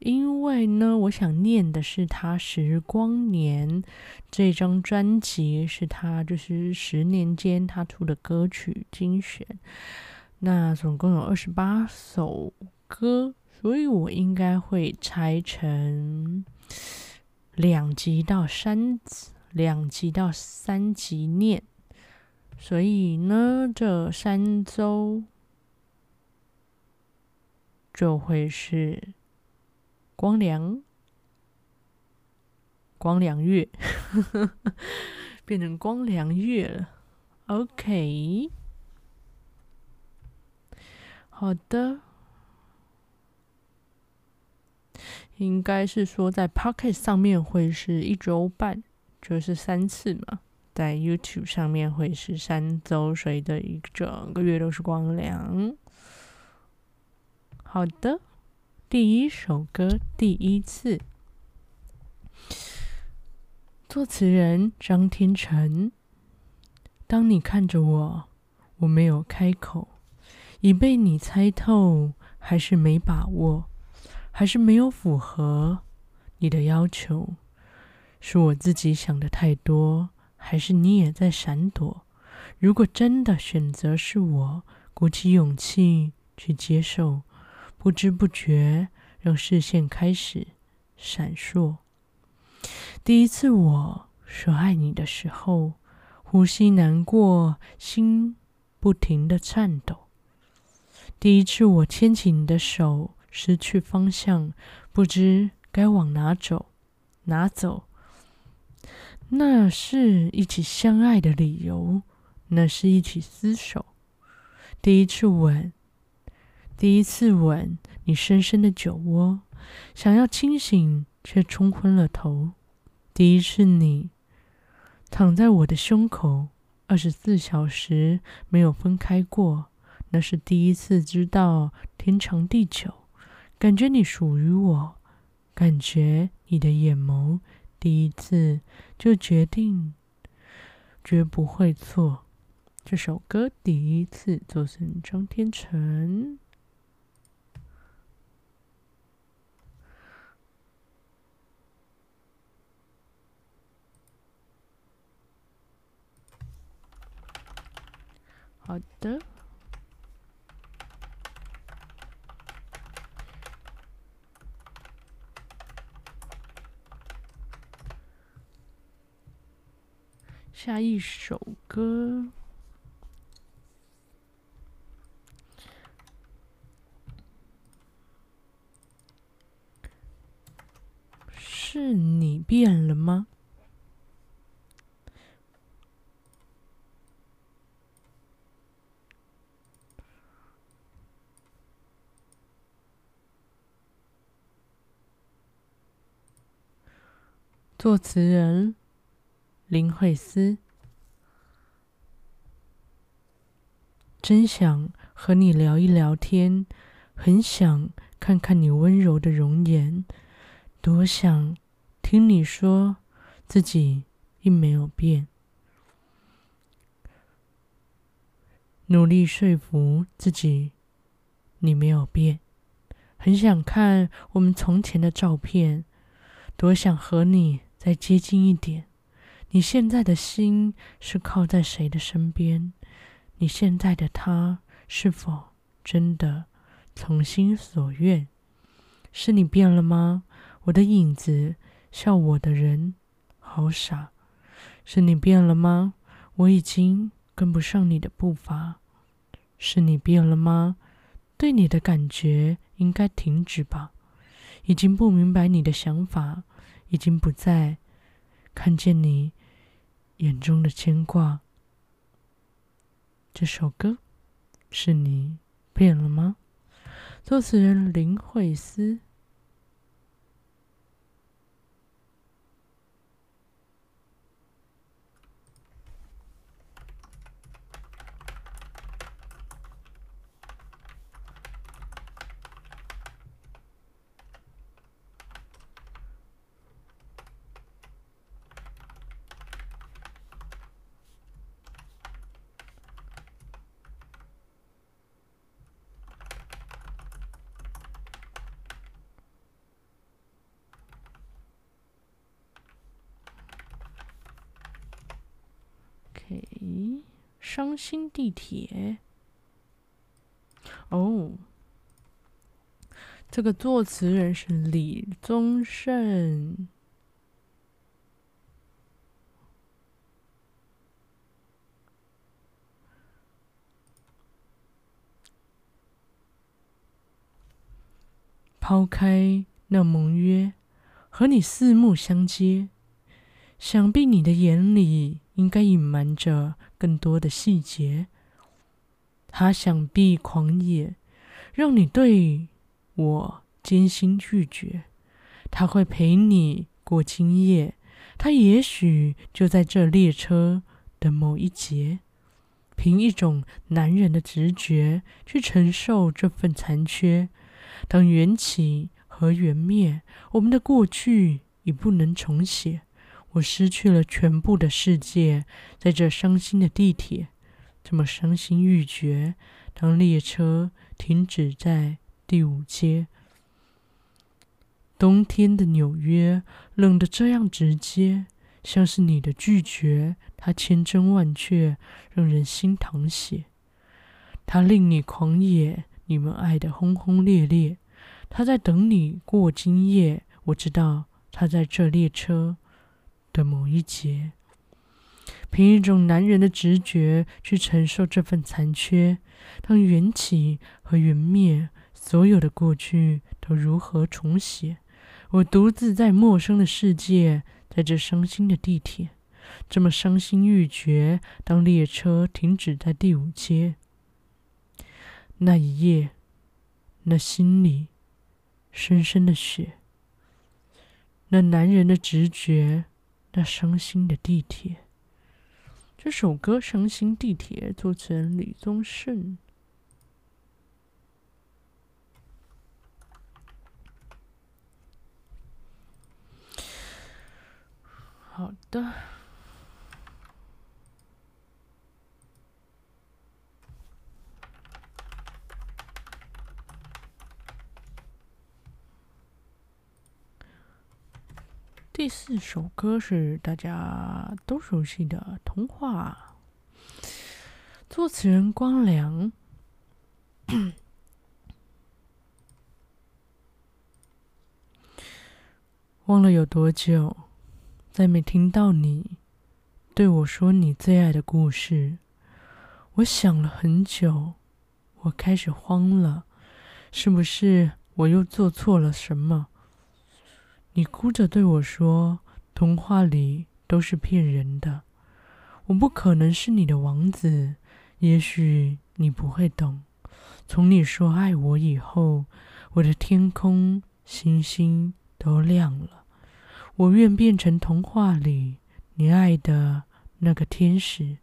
因为呢，我想念的是他《时光年》这张专辑，是他就是十年间他出的歌曲精选。那总共有二十八首歌，所以我应该会拆成两集到三两集到三集念。所以呢，这三周就会是。光良，光良月，变成光良月了。OK，好的，应该是说在 Pocket 上面会是一周半，就是三次嘛。在 YouTube 上面会是三周，所以的一整个月都是光良。好的。第一首歌，第一次。作词人张天成。当你看着我，我没有开口，已被你猜透，还是没把握，还是没有符合你的要求？是我自己想的太多，还是你也在闪躲？如果真的选择是我，鼓起勇气去接受。不知不觉，让视线开始闪烁。第一次我说爱你的时候，呼吸难过，心不停的颤抖。第一次我牵起你的手，失去方向，不知该往哪走，哪走。那是一起相爱的理由，那是一起厮守。第一次吻。第一次吻你深深的酒窝，想要清醒却冲昏了头。第一次你躺在我的胸口，二十四小时没有分开过，那是第一次知道天长地久，感觉你属于我，感觉你的眼眸，第一次就决定绝不会错。这首歌第一次作词张天成。好的，下一首歌是你变了吗？作词人林慧思，真想和你聊一聊天，很想看看你温柔的容颜，多想听你说自己并没有变，努力说服自己你没有变，很想看我们从前的照片，多想和你。再接近一点，你现在的心是靠在谁的身边？你现在的他是否真的从心所愿？是你变了吗？我的影子笑我的人好傻。是你变了吗？我已经跟不上你的步伐。是你变了吗？对你的感觉应该停止吧。已经不明白你的想法。已经不再看见你眼中的牵挂。这首歌是你变了吗？作词人林慧思。哎伤心地铁。哦，这个作词人是李宗盛。抛开那盟约，和你四目相接，想必你的眼里应该隐瞒着更多的细节。他想必狂野，让你对我艰辛拒绝。他会陪你过今夜，他也许就在这列车的某一节，凭一种男人的直觉去承受这份残缺。当缘起和缘灭，我们的过去已不能重写。我失去了全部的世界，在这伤心的地铁，这么伤心欲绝。当列车停止在第五街，冬天的纽约冷得这样直接，像是你的拒绝，它千真万确，让人心淌血。它令你狂野。你们爱得轰轰烈烈，他在等你过今夜。我知道他在这列车的某一节，凭一种男人的直觉去承受这份残缺。当缘起和缘灭，所有的过去都如何重写？我独自在陌生的世界，在这伤心的地铁，这么伤心欲绝。当列车停止在第五街。那一夜，那心里深深的雪，那男人的直觉，那伤心的地铁。这首歌《伤心地铁》作词人李宗盛。好的。第四首歌是大家都熟悉的《童话》，作词人光良。忘了有多久，再没听到你对我说你最爱的故事。我想了很久，我开始慌了，是不是我又做错了什么？你哭着对我说：“童话里都是骗人的，我不可能是你的王子。也许你不会懂。从你说爱我以后，我的天空星星都亮了。我愿变成童话里你爱的那个天使，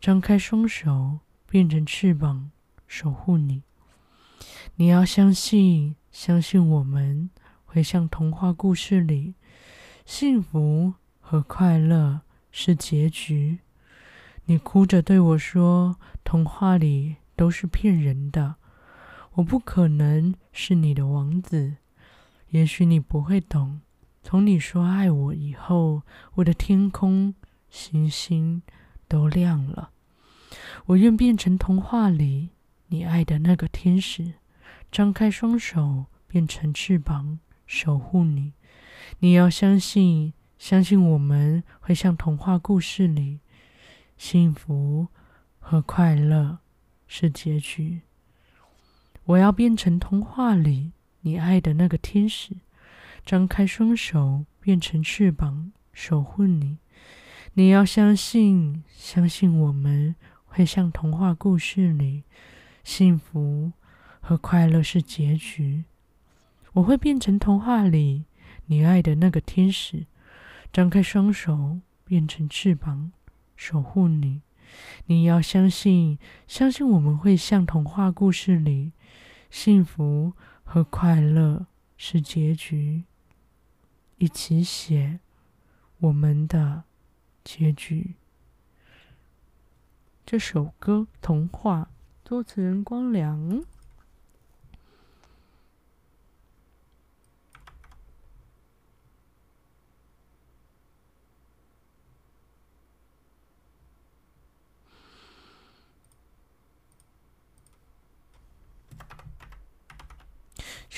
张开双手，变成翅膀，守护你。你要相信，相信我们。”会像童话故事里，幸福和快乐是结局。你哭着对我说：“童话里都是骗人的，我不可能是你的王子。”也许你不会懂。从你说爱我以后，我的天空星星都亮了。我愿变成童话里你爱的那个天使，张开双手，变成翅膀。守护你，你要相信，相信我们会像童话故事里，幸福和快乐是结局。我要变成童话里你爱的那个天使，张开双手，变成翅膀，守护你。你要相信，相信我们会像童话故事里，幸福和快乐是结局。我会变成童话里你爱的那个天使，张开双手，变成翅膀，守护你。你要相信，相信我们会像童话故事里，幸福和快乐是结局。一起写我们的结局。这首歌《童话》，作词人光良。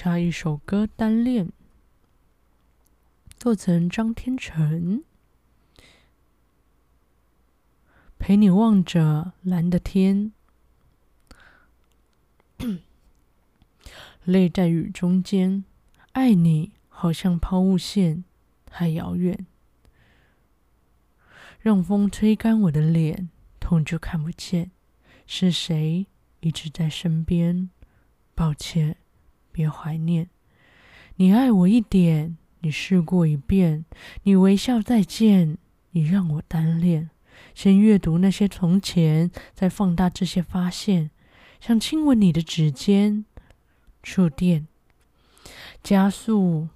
下一首歌《单恋》，作词人张天成。陪你望着蓝的天，泪在雨中间，爱你好像抛物线，太遥远。让风吹干我的脸，痛就看不见，是谁一直在身边？抱歉，别怀念。你爱我一点，你试过一遍，你微笑再见，你让我单恋。先阅读那些从前，再放大这些发现。想亲吻你的指尖，触电，加速，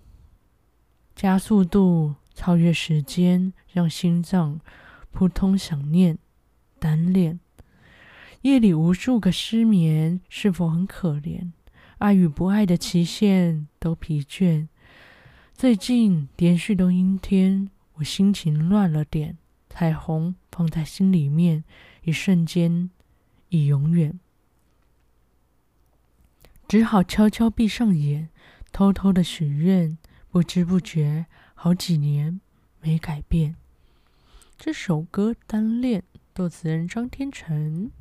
加速度超越时间，让心脏扑通想念。单恋，夜里无数个失眠，是否很可怜？爱与不爱的期限都疲倦。最近连续都阴天，我心情乱了点。彩虹放在心里面，一瞬间，已永远。只好悄悄闭上眼，偷偷的许愿，不知不觉好几年没改变。这首歌《单恋》，作词人张天成。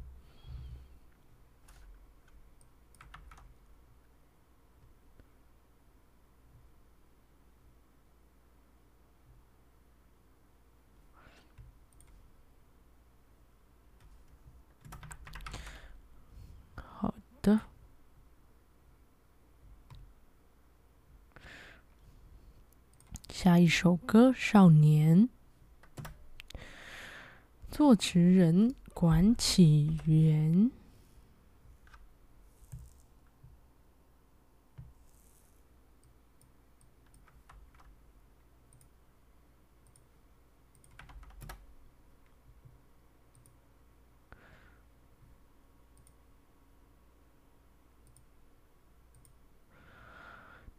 的下一首歌《少年》，作词人管启源。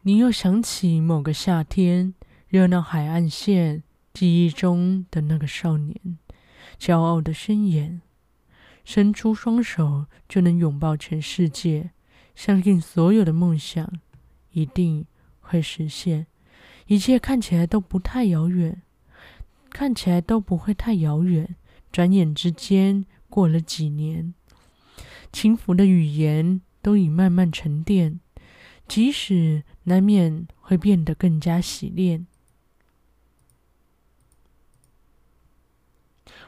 你又想起某个夏天，热闹海岸线，记忆中的那个少年，骄傲的宣言，伸出双手就能拥抱全世界，相信所有的梦想一定会实现，一切看起来都不太遥远，看起来都不会太遥远。转眼之间过了几年，轻浮的语言都已慢慢沉淀。即使难免会变得更加洗练，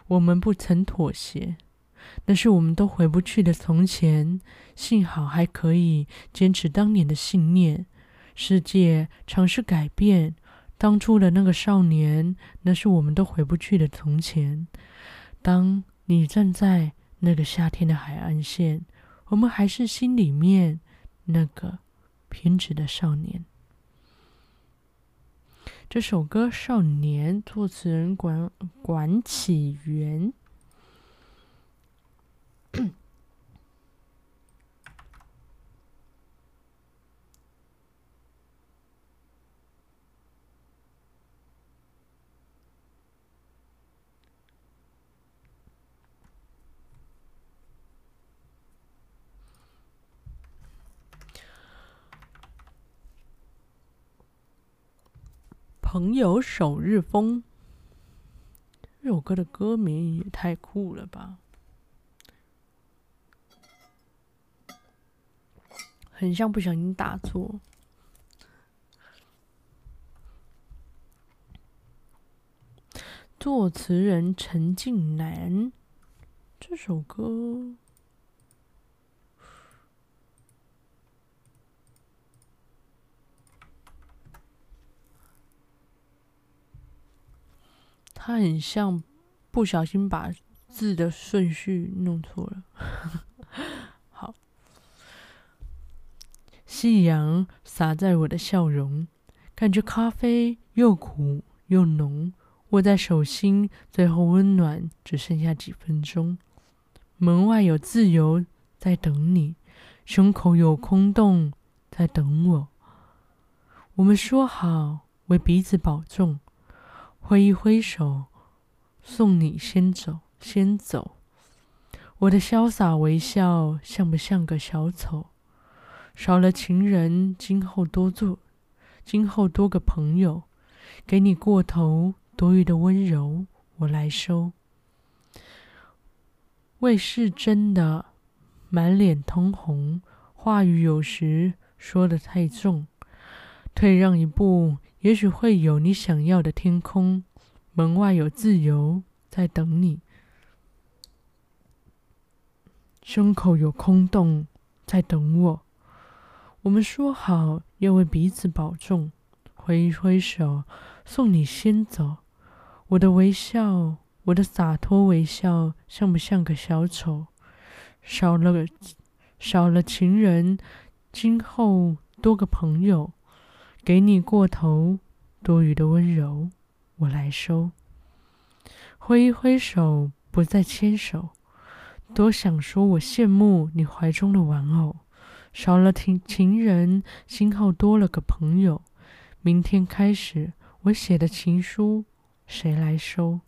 我们不曾妥协，那是我们都回不去的从前。幸好还可以坚持当年的信念。世界尝试改变，当初的那个少年，那是我们都回不去的从前。当你站在那个夏天的海岸线，我们还是心里面那个。偏执的少年。这首歌《少年》，作词人管管启源。朋友首日封，这首歌的歌名也太酷了吧！很像不小心打错。作词人陈近南，这首歌。他很像不小心把字的顺序弄错了。好，夕阳洒在我的笑容，感觉咖啡又苦又浓，握在手心，最后温暖只剩下几分钟。门外有自由在等你，胸口有空洞在等我。我们说好为彼此保重。挥一挥手，送你先走，先走。我的潇洒微笑像不像个小丑？少了情人，今后多做，今后多个朋友，给你过头多余的温柔，我来收。魏是真的，满脸通红，话语有时说得太重。退让一步，也许会有你想要的天空。门外有自由在等你，胸口有空洞在等我。我们说好要为彼此保重，挥一挥手，送你先走。我的微笑，我的洒脱微笑，像不像个小丑？少了，少了情人，今后多个朋友，给你过头多余的温柔，我来收。挥一挥手，不再牵手，多想说我羡慕你怀中的玩偶。少了情情人，今后多了个朋友。明天开始，我写的情书谁来收？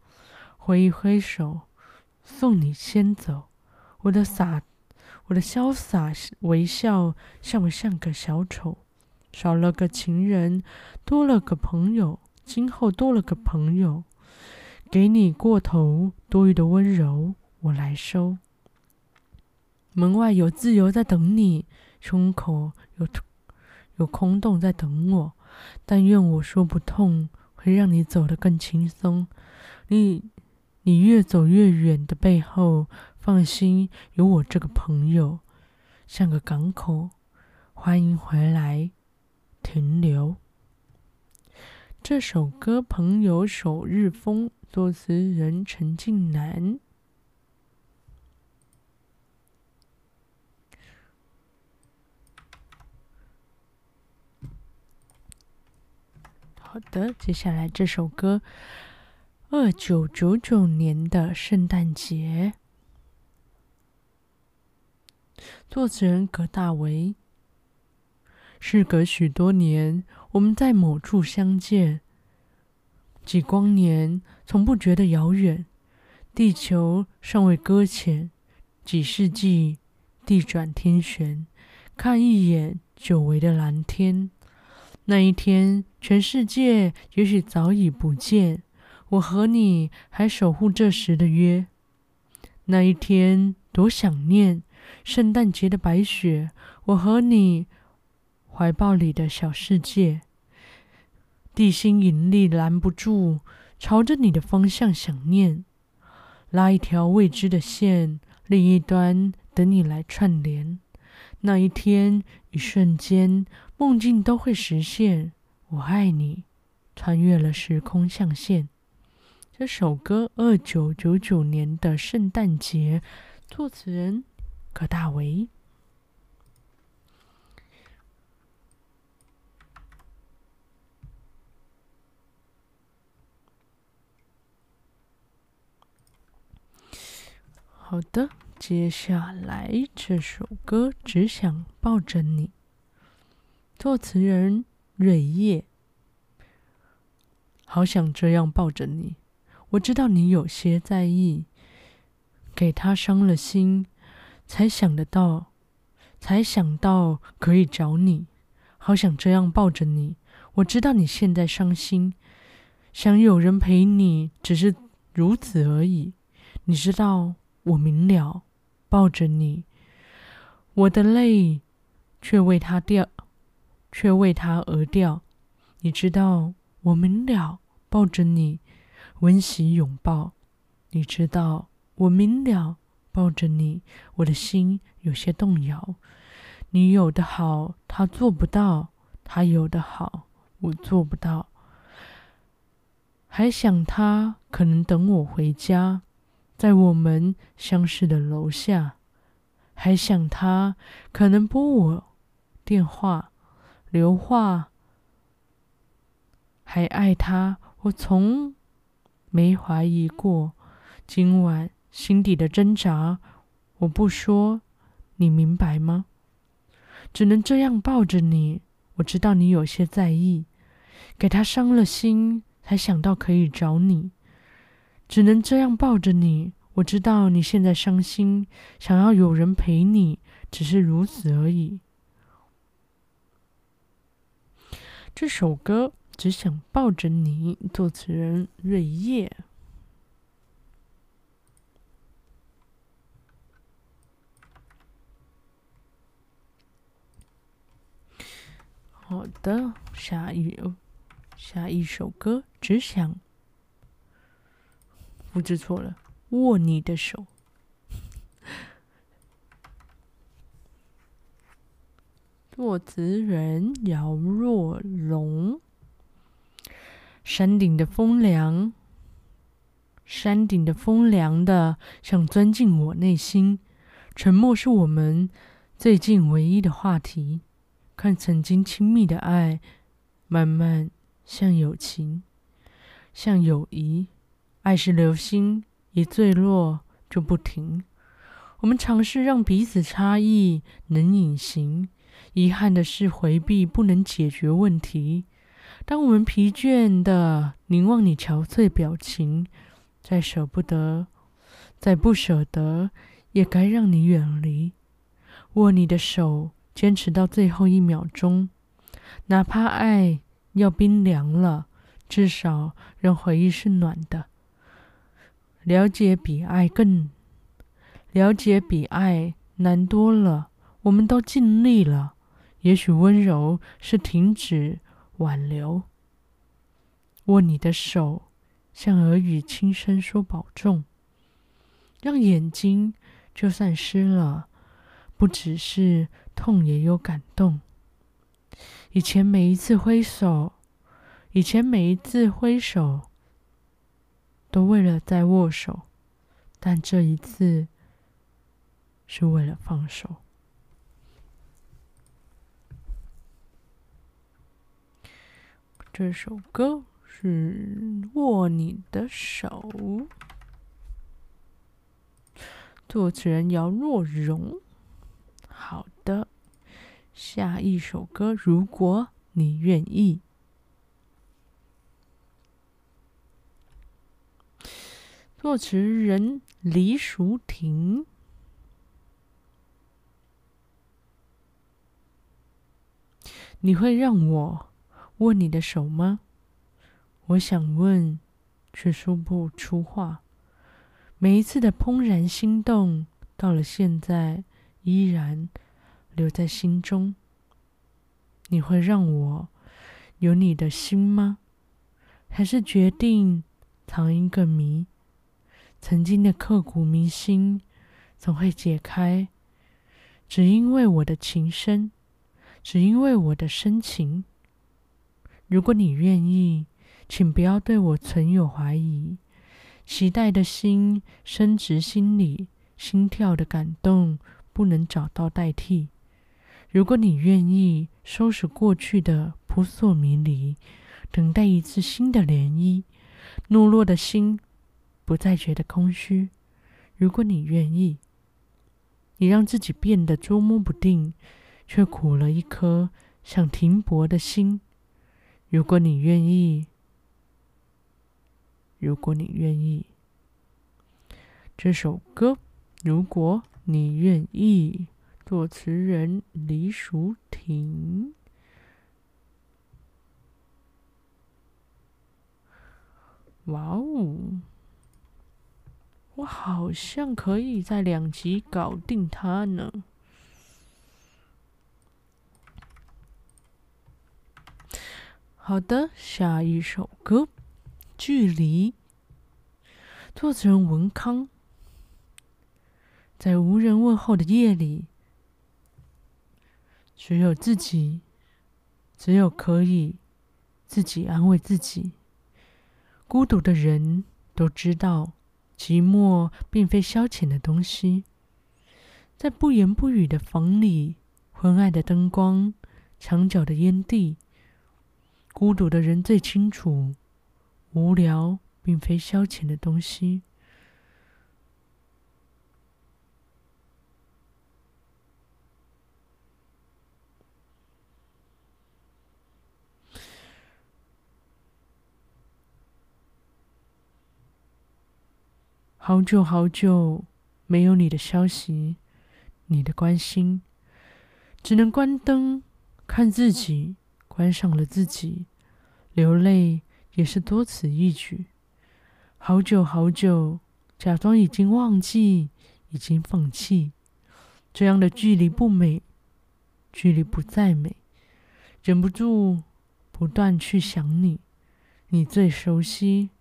挥一挥手，送你先走。我的洒，我的潇洒微笑，像不像个小丑？少了个情人，多了个朋友。今后多了个朋友，给你过头多余的温柔，我来收。门外有自由在等你。胸口有有空洞在等我，但愿我说不痛，会让你走得更轻松。你你越走越远的背后，放心，有我这个朋友，像个港口，欢迎回来停留。这首歌《朋友首日风》，作词人陈近南。好的，接下来这首歌，二九九九年的圣诞节，作词人葛大为。事隔许多年，我们在某处相见，几光年，从不觉得遥远。地球尚未搁浅，几世纪，地转天旋，看一眼久违的蓝天。那一天，全世界也许早已不见，我和你还守护这时的约。那一天，多想念圣诞节的白雪，我和你怀抱里的小世界。地心引力拦不住，朝着你的方向想念，拉一条未知的线，另一端等你来串联。那一天，一瞬间。梦境都会实现，我爱你，穿越了时空象限。这首歌，二九九九年的圣诞节，作词人葛大为。好的，接下来这首歌，只想抱着你。作词人瑞叶，好想这样抱着你。我知道你有些在意，给他伤了心，才想得到，才想到可以找你。好想这样抱着你。我知道你现在伤心，想有人陪你，只是如此而已。你知道我明了，抱着你，我的泪却为他掉。却为他而掉，你知道我明了，抱着你，温习拥抱。你知道我明了，抱着你，我的心有些动摇。你有的好，他做不到；他有的好，我做不到。还想他可能等我回家，在我们相识的楼下。还想他可能拨我电话。留话，还爱他，我从没怀疑过。今晚心底的挣扎，我不说，你明白吗？只能这样抱着你，我知道你有些在意，给他伤了心，才想到可以找你。只能这样抱着你，我知道你现在伤心，想要有人陪你，只是如此而已。这首歌只想抱着你，作词人瑞叶。好的，下一下一首歌，只想复制错了，握你的手。作词人姚若龙。山顶的风凉，山顶的风凉的，想钻进我内心。沉默是我们最近唯一的话题。看曾经亲密的爱，慢慢像友情，像友谊。爱是流星，一坠落就不停。我们尝试让彼此差异能隐形，遗憾的是回避不能解决问题。当我们疲倦的凝望你憔悴表情，再舍不得，再不舍得，也该让你远离。握你的手。坚持到最后一秒钟，哪怕爱要冰凉了，至少让回忆是暖的。了解比爱更，了解比爱难多了。我们都尽力了，也许温柔是停止挽留。握你的手，像耳语轻声说保重，让眼睛就算湿了，不只是。痛也有感动。以前每一次挥手，以前每一次挥手，都为了再握手，但这一次是为了放手。这首歌是《握你的手》，作词人姚若龙。好的，下一首歌，如果你愿意。作词人李淑婷。你会让我握你的手吗？我想问，却说不出话。每一次的怦然心动，到了现在。依然留在心中。你会让我有你的心吗？还是决定藏一个谜？曾经的刻骨铭心总会解开，只因为我的情深，只因为我的深情。如果你愿意，请不要对我存有怀疑。期待的心深植心里，心跳的感动。不能找到代替。如果你愿意收拾过去的扑朔迷离，等待一次新的涟漪，懦弱的心不再觉得空虚。如果你愿意，你让自己变得捉摸不定，却苦了一颗想停泊的心。如果你愿意，如果你愿意，这首歌，如果。你愿意？作词人李淑婷。哇哦！我好像可以在两集搞定他呢。好的，下一首歌《距离》，作词人文康。在无人问候的夜里，只有自己，只有可以自己安慰自己。孤独的人都知道，寂寞并非消遣的东西。在不言不语的房里，昏暗的灯光，墙角的烟蒂，孤独的人最清楚，无聊并非消遣的东西。好久好久没有你的消息，你的关心，只能关灯看自己，关上了自己，流泪也是多此一举。好久好久，假装已经忘记，已经放弃，这样的距离不美，距离不再美，忍不住不断去想你，你最熟悉。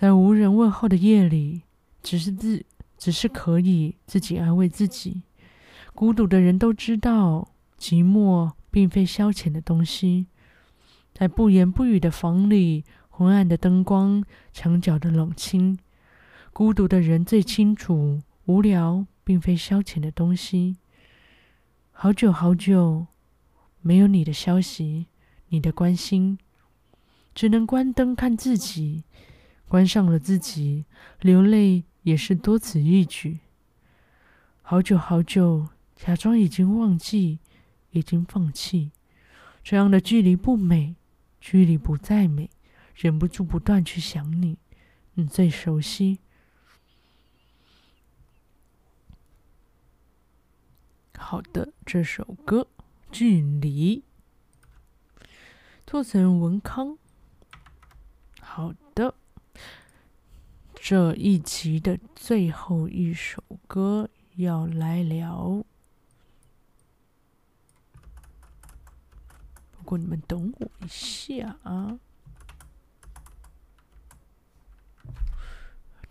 在无人问候的夜里，只是自，只是可以自己安慰自己。孤独的人都知道，寂寞并非消遣的东西。在不言不语的房里，昏暗的灯光，墙角的冷清，孤独的人最清楚，无聊并非消遣的东西。好久好久，没有你的消息，你的关心，只能关灯看自己。关上了自己，流泪也是多此一举。好久好久，假装已经忘记，已经放弃，这样的距离不美，距离不再美，忍不住不断去想你，你最熟悉。好的，这首歌《距离》，作词文康。好。这一集的最后一首歌要来聊，不过你们等我一下啊。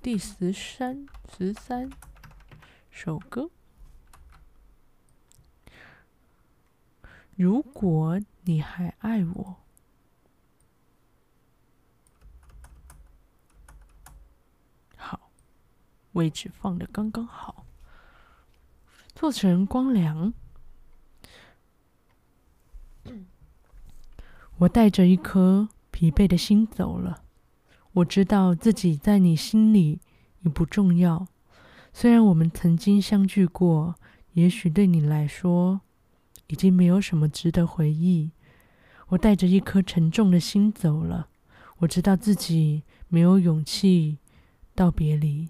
第十三十三首歌，如果你还爱我。位置放的刚刚好。作词人光良，我带着一颗疲惫的心走了。我知道自己在你心里已不重要。虽然我们曾经相聚过，也许对你来说已经没有什么值得回忆。我带着一颗沉重的心走了。我知道自己没有勇气道别离。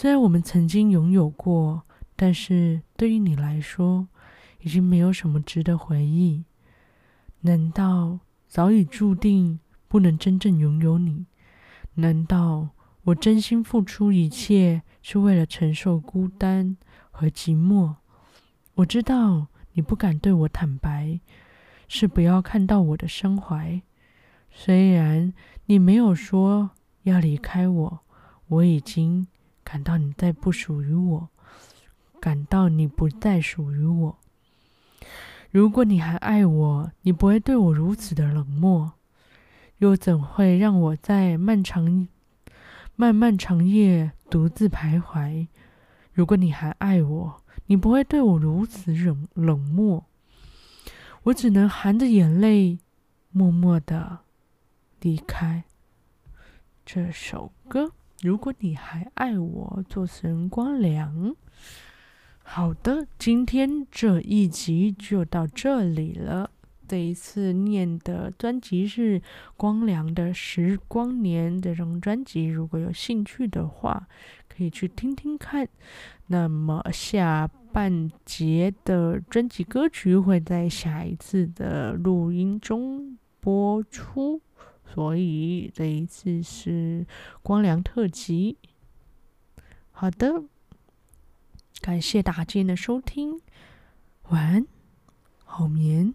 虽然我们曾经拥有过，但是对于你来说，已经没有什么值得回忆。难道早已注定不能真正拥有你？难道我真心付出一切是为了承受孤单和寂寞？我知道你不敢对我坦白，是不要看到我的伤怀。虽然你没有说要离开我，我已经。感到你再不属于我，感到你不再属于我。如果你还爱我，你不会对我如此的冷漠，又怎会让我在漫长、漫漫长夜独自徘徊？如果你还爱我，你不会对我如此冷冷漠。我只能含着眼泪，默默的离开这首歌。如果你还爱我，做神光良。好的，今天这一集就到这里了。这一次念的专辑是光良的《时光年》这张专辑，如果有兴趣的话，可以去听听看。那么下半节的专辑歌曲会在下一次的录音中播出。所以这一次是光良特辑。好的，感谢大家的收听，晚安，好眠。